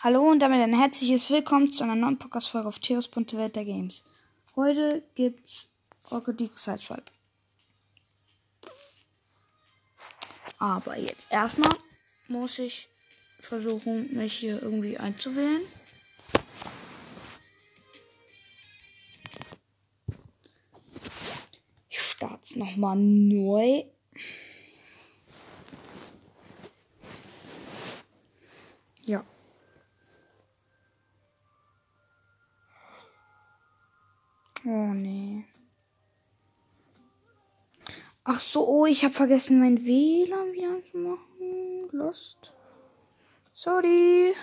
Hallo und damit ein herzliches Willkommen zu einer neuen Podcast-Folge auf Theos.welt der Games. Heute gibt's League Sideswipe. Aber jetzt erstmal muss ich versuchen, mich hier irgendwie einzuwählen. Ich starte nochmal neu. Ja. Oh nee. Ach so, oh, ich habe vergessen, mein WLAN wieder zu machen. Lost. Sorry.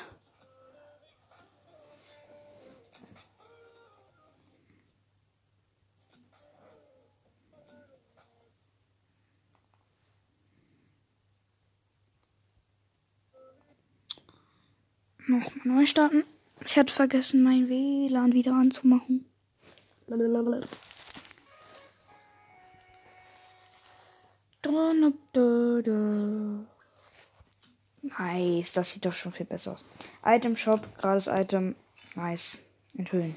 Nochmal neu starten. Ich hatte vergessen, mein WLAN wieder anzumachen. Nice, das sieht doch schon viel besser aus. Item Shop, gratis Item. Nice. Enthüllen.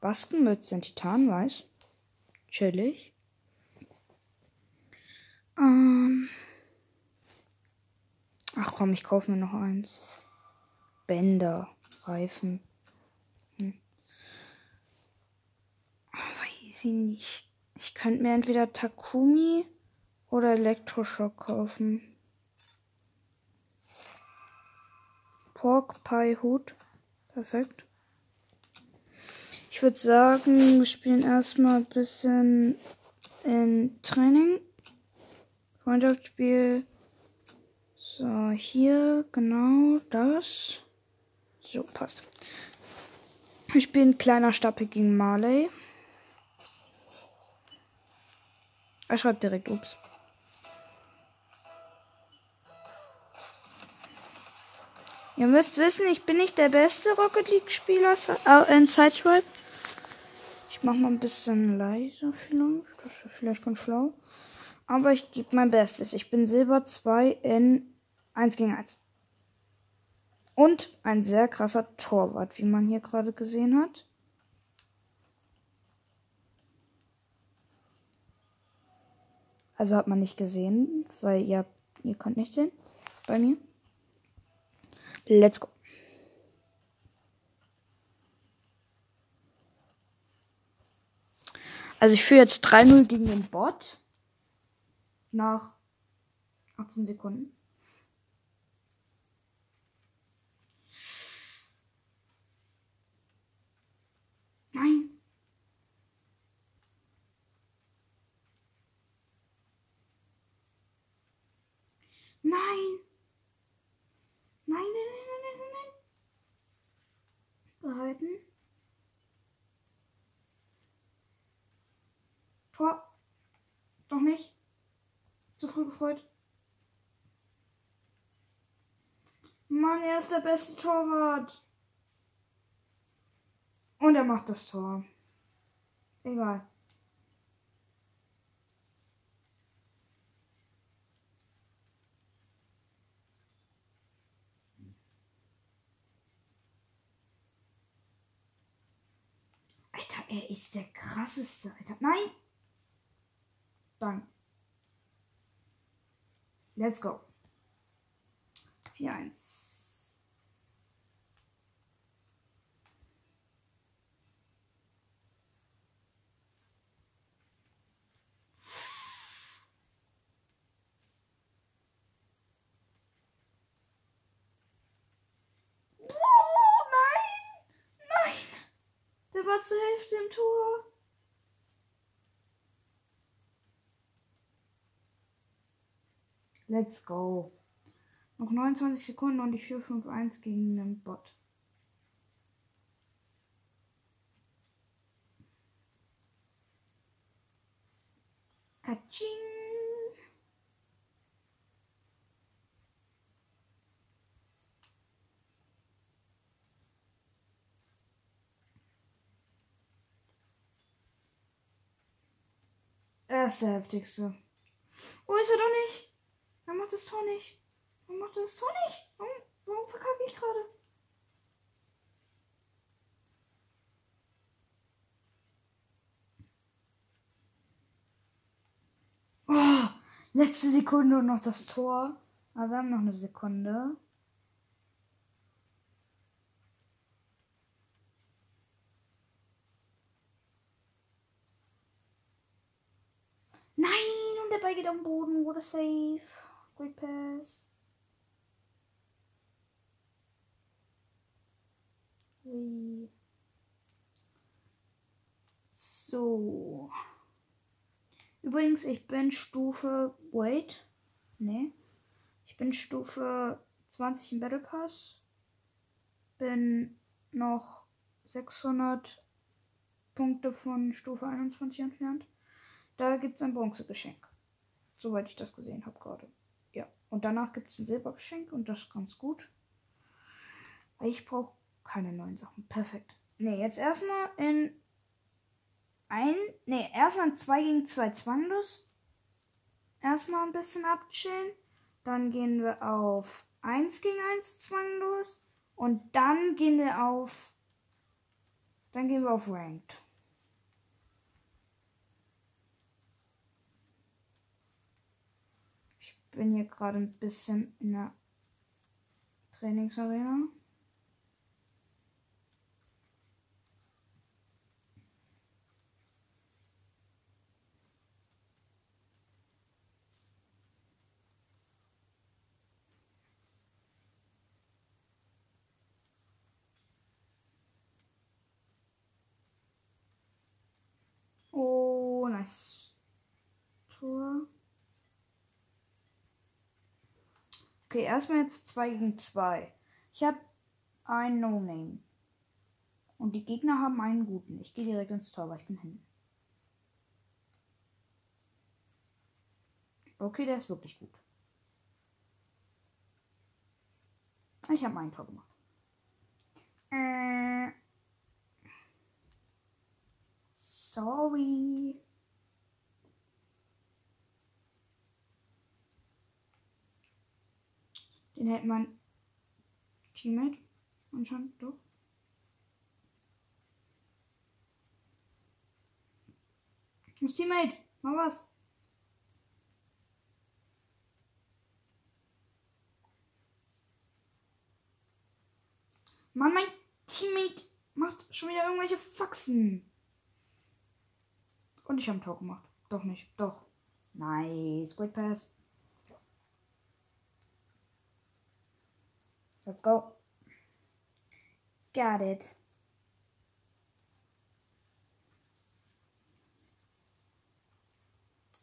Baskenmütze in Titanweiß. Chillig. Ähm. Ach komm, ich kaufe mir noch eins. Bänder, Reifen. Ich nicht. Ich könnte mir entweder Takumi oder Elektroschock kaufen. Pork Pie Hut. Perfekt. Ich würde sagen, wir spielen erstmal ein bisschen in Training. Freundschaftsspiel. So, hier genau das. So, passt. Wir spielen kleiner Stapel gegen Marley. Er schreibt direkt, ups. Ihr müsst wissen, ich bin nicht der beste Rocket League-Spieler in Sideswipe. Ich mach mal ein bisschen leiser vielleicht. Das ist vielleicht ganz schlau. Aber ich gebe mein Bestes. Ich bin Silber 2 in 1 gegen 1. Und ein sehr krasser Torwart, wie man hier gerade gesehen hat. Also hat man nicht gesehen, weil ihr, ihr könnt nicht sehen bei mir. Let's go. Also ich führe jetzt 3-0 gegen den Bot. Nach 18 Sekunden. Nein. Nein. Nein, nein, nein, nein, nein, nein. Behalten. Tor. Doch nicht. Zu früh gefreut. Mann, er ist der beste Torwart. Und er macht das Tor. Egal. Alter, er ist der krasseste. Alter, nein! Dann. Let's go. 4-1. Der war zur Hälfte im Tor. Let's go. Noch 29 Sekunden und ich führe 5-1 gegen den Bot. Katsching. Ist der heftigste. Oh, ist er doch nicht. Er macht das Tor nicht. Er macht das Tor nicht. Warum, warum Warum verkacke ich gerade? Oh, letzte Sekunde und noch das Tor. Aber wir haben noch eine Sekunde. Nein, und der Ball geht am Boden. What a pass. Wie. So. Übrigens, ich bin Stufe. Wait. Nee. Ich bin Stufe 20 im Battle Pass. Bin noch 600 Punkte von Stufe 21 entfernt. Da gibt es ein Bronzegeschenk. Soweit ich das gesehen habe gerade. Und danach gibt es ein Silbergeschenk und das ist ganz gut. Ich brauche keine neuen Sachen. Perfekt. Ne, jetzt erstmal in ein. Ne, erstmal in 2 gegen 2 zwanglos. Erstmal ein bisschen abchillen. Dann gehen wir auf 1 gegen 1 zwanglos. Und dann gehen wir auf. Dann gehen wir auf Ranked. Ich bin hier gerade ein bisschen in der Trainingsarena. Oh, nice. Tor. Okay, erstmal jetzt 2 gegen 2. Ich habe ein No-Name. Und die Gegner haben einen guten. Ich gehe direkt ins Tor, weil ich bin hin. Okay, der ist wirklich gut. Ich habe mein Tor gemacht. Äh. Sorry. Hält mein Teammate anscheinend doch. Das Teammate, mal was. Mann, mein Teammate macht schon wieder irgendwelche Faxen. Und ich habe ein Tor gemacht. Doch nicht. Doch. Nice. Great Pass. Let's go. Got it.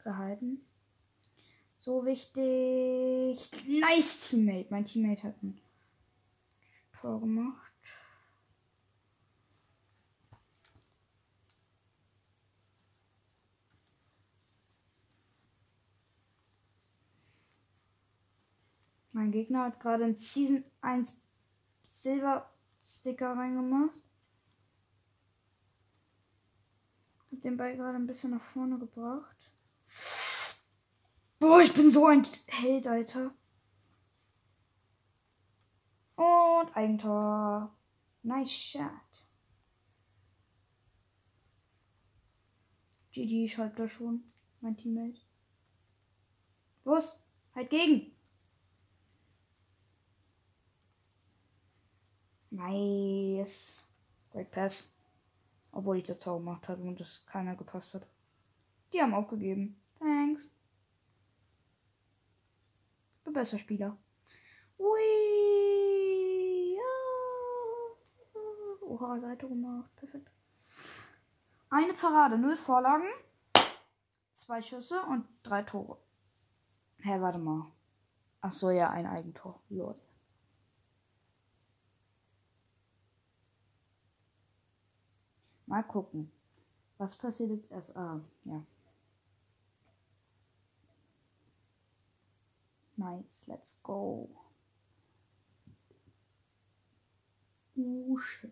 Gehalten. So wichtig. Nice Teammate. Mein Teammate hat ein Tor gemacht. Mein Gegner hat gerade in Season 1 Silber Sticker reingemacht. Hab den Ball gerade ein bisschen nach vorne gebracht. Boah, ich bin so ein Held, Alter. Und Eigentor. Nice shot. GG schreibt er schon. Mein Teammate. Los, halt gegen. Nice. Great Pass. Obwohl ich das Tor gemacht habe und das keiner gepasst hat. Die haben aufgegeben. Thanks. Bin besser Spieler. Ui. Oha, Seite gemacht. Perfekt. Eine Parade, null Vorlagen, zwei Schüsse und drei Tore. Hä, hey, warte mal. Ach so, ja, ein Eigentor. Lord. Mal gucken. Was passiert jetzt erst? Ah, ja. Nice, let's go. Oh shit.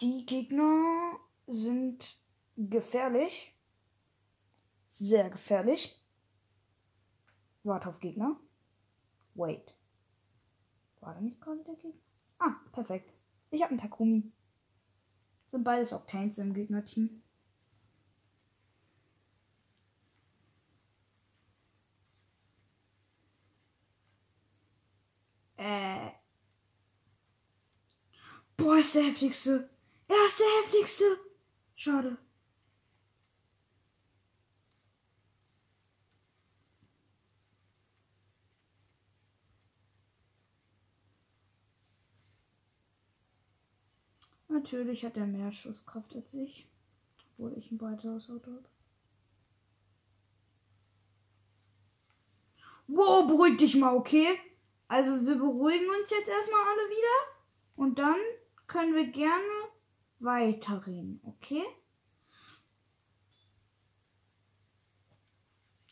Die Gegner sind gefährlich. Sehr gefährlich. Warte auf Gegner. Wait. War da nicht gerade der Gegner? Ah, perfekt. Ich habe einen Takumi. Sind beides Octanes im Gegnerteam. Äh. Boah, ist der heftigste. Er ist der heftigste. Schade. Natürlich hat er mehr Schusskraft als ich. Obwohl ich ein breiteres Auto habe. Wow, beruhig dich mal, okay? Also wir beruhigen uns jetzt erstmal alle wieder. Und dann können wir gerne weiterreden, okay?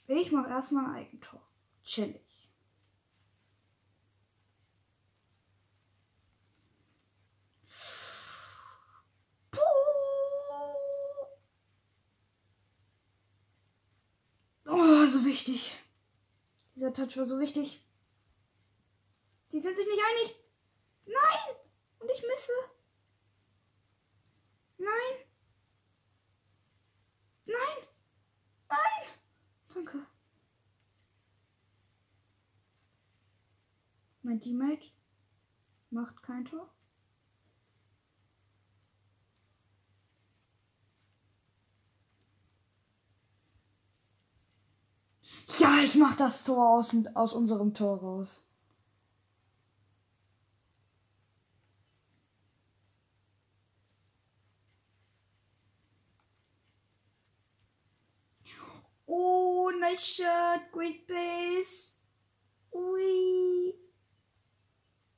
Ich mache erstmal ein Eigentor. Chillig. Oh, so wichtig. Dieser Touch war so wichtig. Die sind sich nicht einig. Nein! Und ich misse. Nein. Nein. Nein. Danke. Mein Teammate macht kein Tor. Ja, ich mach das Tor aus, aus unserem Tor raus. Oh, nice shot. Great base. Ui.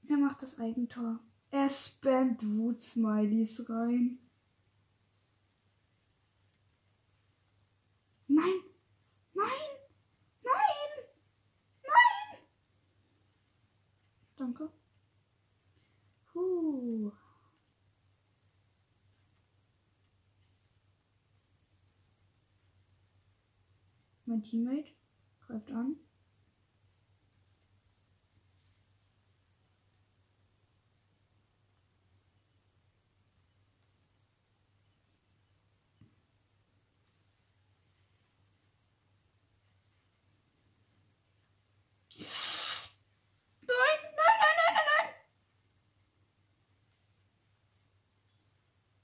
Er macht das Eigentor. Er spammt Wut-Smileys rein. Nein. Nein. Nein. Danke. Puh. Mein Teammate greift an. Nein, nein, nein, nein, nein, nein.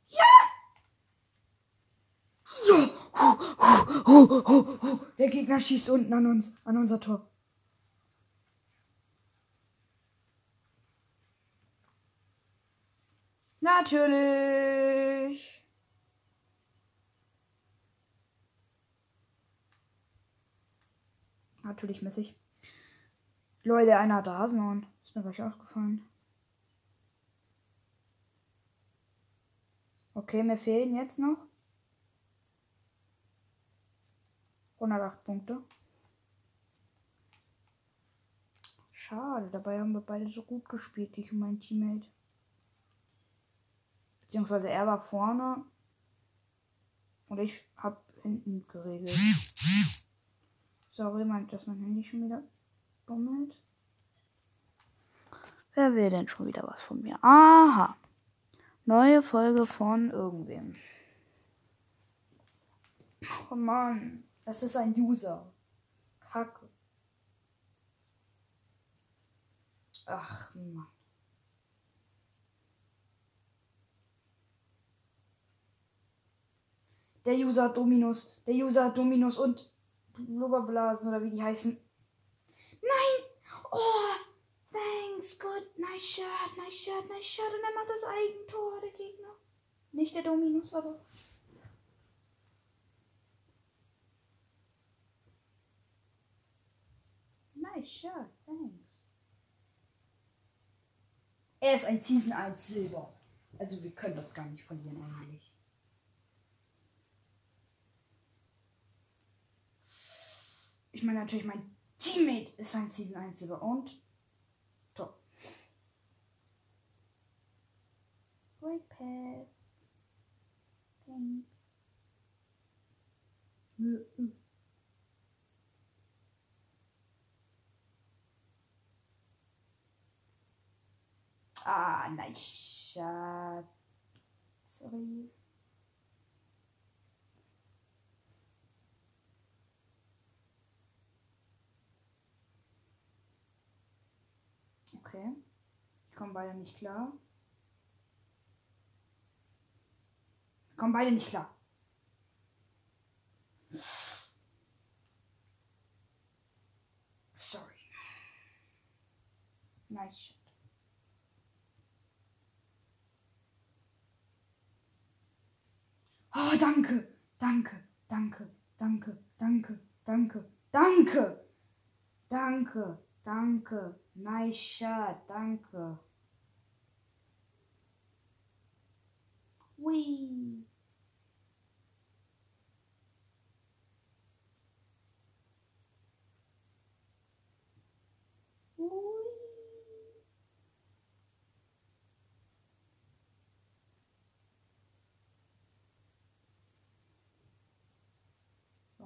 Ja! Ja! Huh, huh, huh, huh. Der Gegner schießt unten an uns, an unser Tor. Natürlich. Natürlich mäßig. Leute, einer hat Hasenhorn. Ist mir gleich aufgefallen. Okay, mir fehlen jetzt noch 108 Punkte. Schade, dabei haben wir beide so gut gespielt, ich und mein Teammate. Beziehungsweise er war vorne und ich hab hinten geregelt. Sorry, meint, dass mein Handy schon wieder bummelt. Wer will denn schon wieder was von mir? Aha. Neue Folge von irgendwem. Oh Mann. Das ist ein User. Kacke. Ach Mann. Der User Dominus. Der User Dominus und Blubberblasen oder wie die heißen. Nein! Oh! Thanks, good. Nice shot, nice shot, nice shot. Und er macht das Eigentor, der Gegner. Nicht der Dominus, aber. Nice shot, thanks. Er ist ein Season 1 Silber. Also wir können doch gar nicht verlieren eigentlich. Ich meine natürlich, mein Teammate ist ein Season 1 Silber und top. Great pass. Thanks. Ah, nice shot. Sorry. Okay. Ich komme beide nicht klar. Kommen beide nicht klar. Sorry. Nice Oh, danke, danke, danke, danke, danke, danke, danke, danke, danke, nice shot, danke. Wee.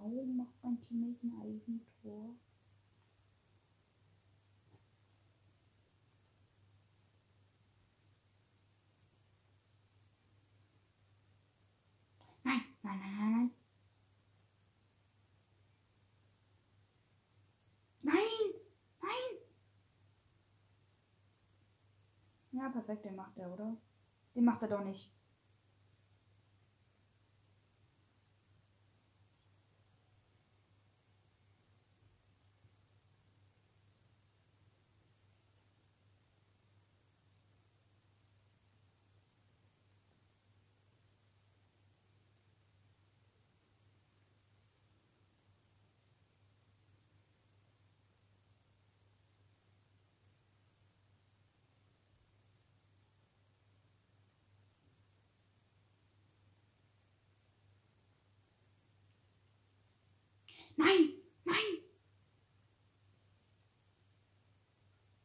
Warum macht mein Teammate ein Eigentor? Nein, nein, nein, nein, nein. Nein, nein. Ja, perfekt, den macht er, oder? Den macht er doch nicht. Nein, nein.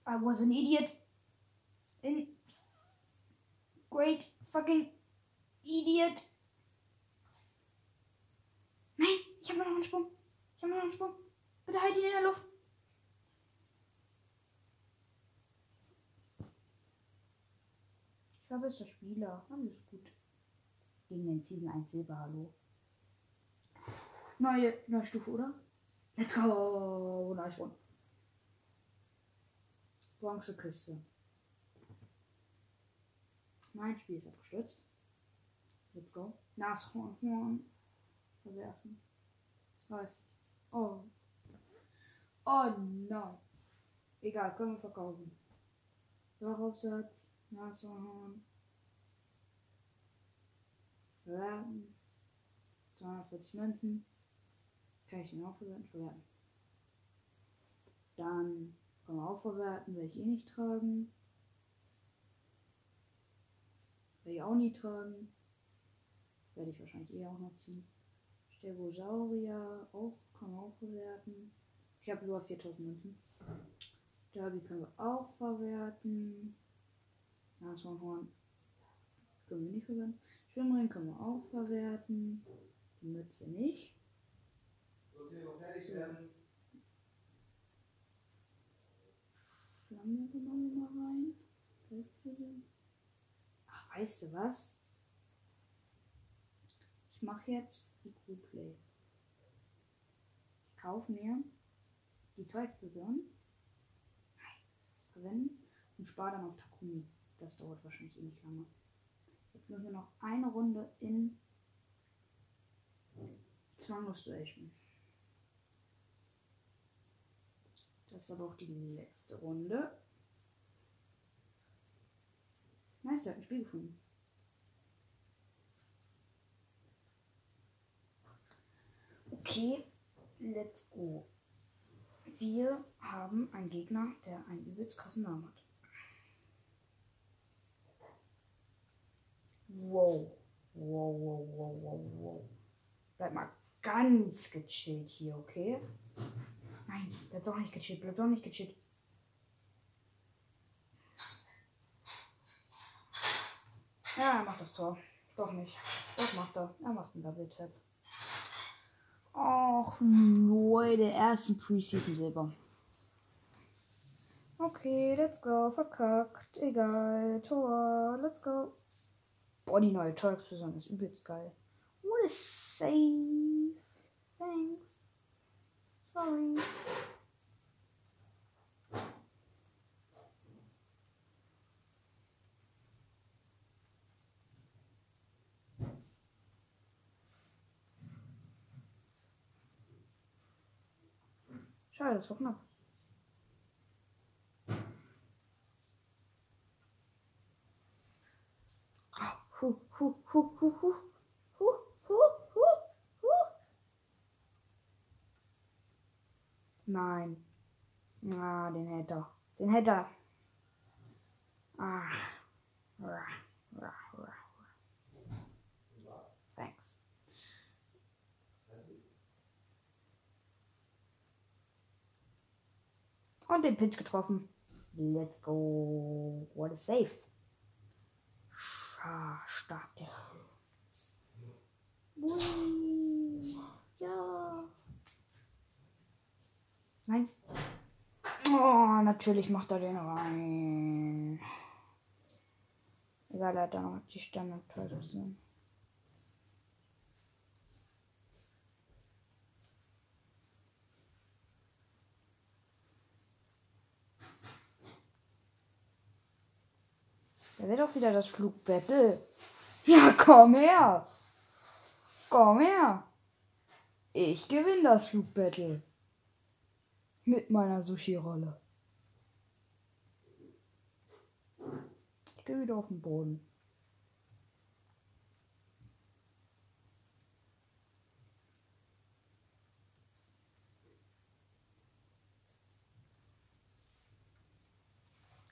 I was an idiot. In great fucking idiot. Nein, ich habe noch einen Sprung. Ich habe noch einen Sprung. Bitte halt ihn in der Luft. Ich glaube, es ist der Spieler. Alles gut. Gegen den Season 1 Silber, hallo. Neue, neue Stufe, oder? Let's go! Nice one. Bronzekiste. Mein Spiel ist abgestürzt. Let's go. Nashorn, Horn. Verwerfen. Was? Oh. Oh nein. Egal, können wir verkaufen. Drachaufsatz. Nashorn. Verwerten. 240 Münzen. Kann ich den auch verwerten? Verwerten. Dann kann man auch verwerten, werde ich eh nicht tragen. Werde ich auch nie tragen. Werde ich wahrscheinlich eh auch noch ziehen. Stegosaurier auch, kann man auch verwerten. Ich habe über 4000 Münzen. Derby können wir auch verwerten. Nashornhorn können wir nicht verwerten. Schwimmring können wir auch verwerten. Die Mütze nicht. Flamme genommen mal rein. Ach, weißt du was? Ich mache jetzt die Crewplay. Ich kaufe mir die Teufelsversion, verwenden und spare dann auf Takumi. Das dauert wahrscheinlich eh nicht lange. Jetzt müssen wir noch eine Runde in Zwanglos Duell spielen. Das ist aber auch die letzte Runde. Nice, der hat ein Spiel gefunden. Okay, let's go. Wir haben einen Gegner, der einen übelst krassen Namen hat. Wow. Wow, wow, wow, wow, wow. Bleib mal ganz gechillt hier, okay? Nein, bleib doch nicht gechillt, bleib doch nicht gechillt. Ja, er macht das Tor. Doch nicht. Doch macht er. Er macht einen Double Tap. Och, Leute, ersten Preseason Silber. Okay, let's go. Verkackt. Egal. Tor. Let's go. Boah, die neue Tor-Explosion ist übelst geil. What a save. Thanks. Sorry. Schade, das war knapp. Hu, hu, hu, hu, hu. Nein. Ah, den hätte er. Den hätte er. Ah. Thanks. Und den Pitch getroffen. Let's go. What a save. Scha stark, der. Ui. Ja. Nein. Oh, natürlich macht er den rein. Egal, er hat dann noch die Standard-Position. Da wird auch wieder das Flugbattle. Ja, komm her. Komm her. Ich gewinne das Flugbattle. Mit meiner Sushi-Rolle. Gehe wieder auf den Boden.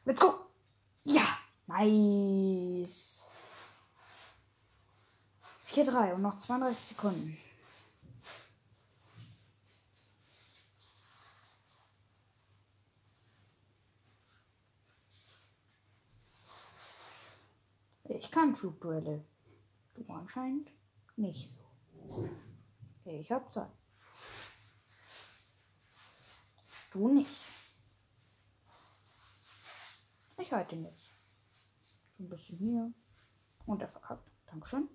Let's go! Ja! Nice! 4-3 und noch 32 Sekunden. Ich kann Flugduelle. Du anscheinend nicht so. Ich hab Zeit. Du nicht. Ich halte. So ein bisschen hier. Und er verkackt. Dankeschön.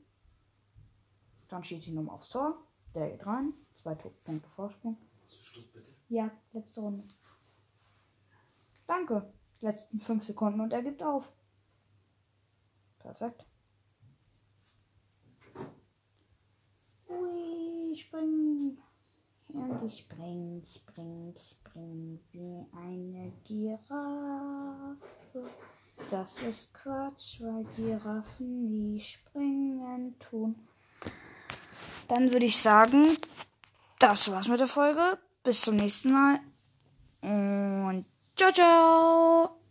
Dann schießt ihn um aufs Tor. Der geht rein. Zwei Punkte Vorsprung. Hast du Schluss bitte? Ja, letzte Runde. Danke. Letzten fünf Sekunden und er gibt auf. Perfekt. Ui, spring. Und ich spring, spring, spring wie eine Giraffe. Das ist Quatsch, weil Giraffen nie springen tun. Dann würde ich sagen, das war's mit der Folge. Bis zum nächsten Mal. Und ciao, ciao.